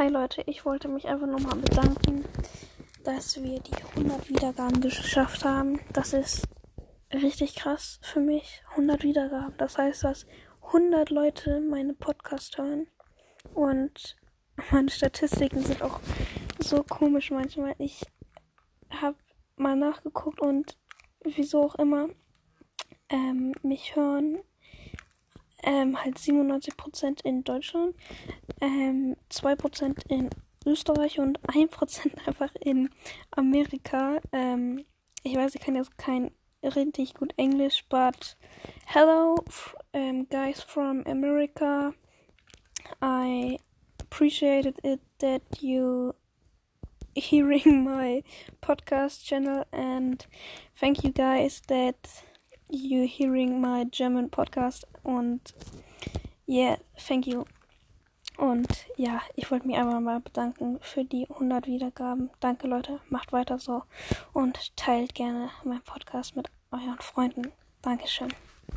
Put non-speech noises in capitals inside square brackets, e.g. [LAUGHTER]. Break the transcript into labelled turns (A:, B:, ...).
A: Hi Leute, ich wollte mich einfach nochmal bedanken, dass wir die 100 Wiedergaben geschafft haben. Das ist richtig krass für mich. 100 Wiedergaben. Das heißt, dass 100 Leute meine Podcast hören. Und meine Statistiken sind auch so komisch manchmal. Ich habe mal nachgeguckt und wieso auch immer ähm, mich hören ähm, halt 97% in Deutschland, ähm, 2% in Österreich und [LAUGHS] 1% einfach in Amerika. Ähm, ich weiß, ich kann jetzt kein richtig gut Englisch, but hello, um, guys from America. I appreciated it that you hearing my podcast channel and thank you guys that you hearing my German podcast und yeah, thank you. Und ja, ich wollte mich einfach mal bedanken für die 100 Wiedergaben. Danke Leute, macht weiter so und teilt gerne meinen Podcast mit euren Freunden. Dankeschön.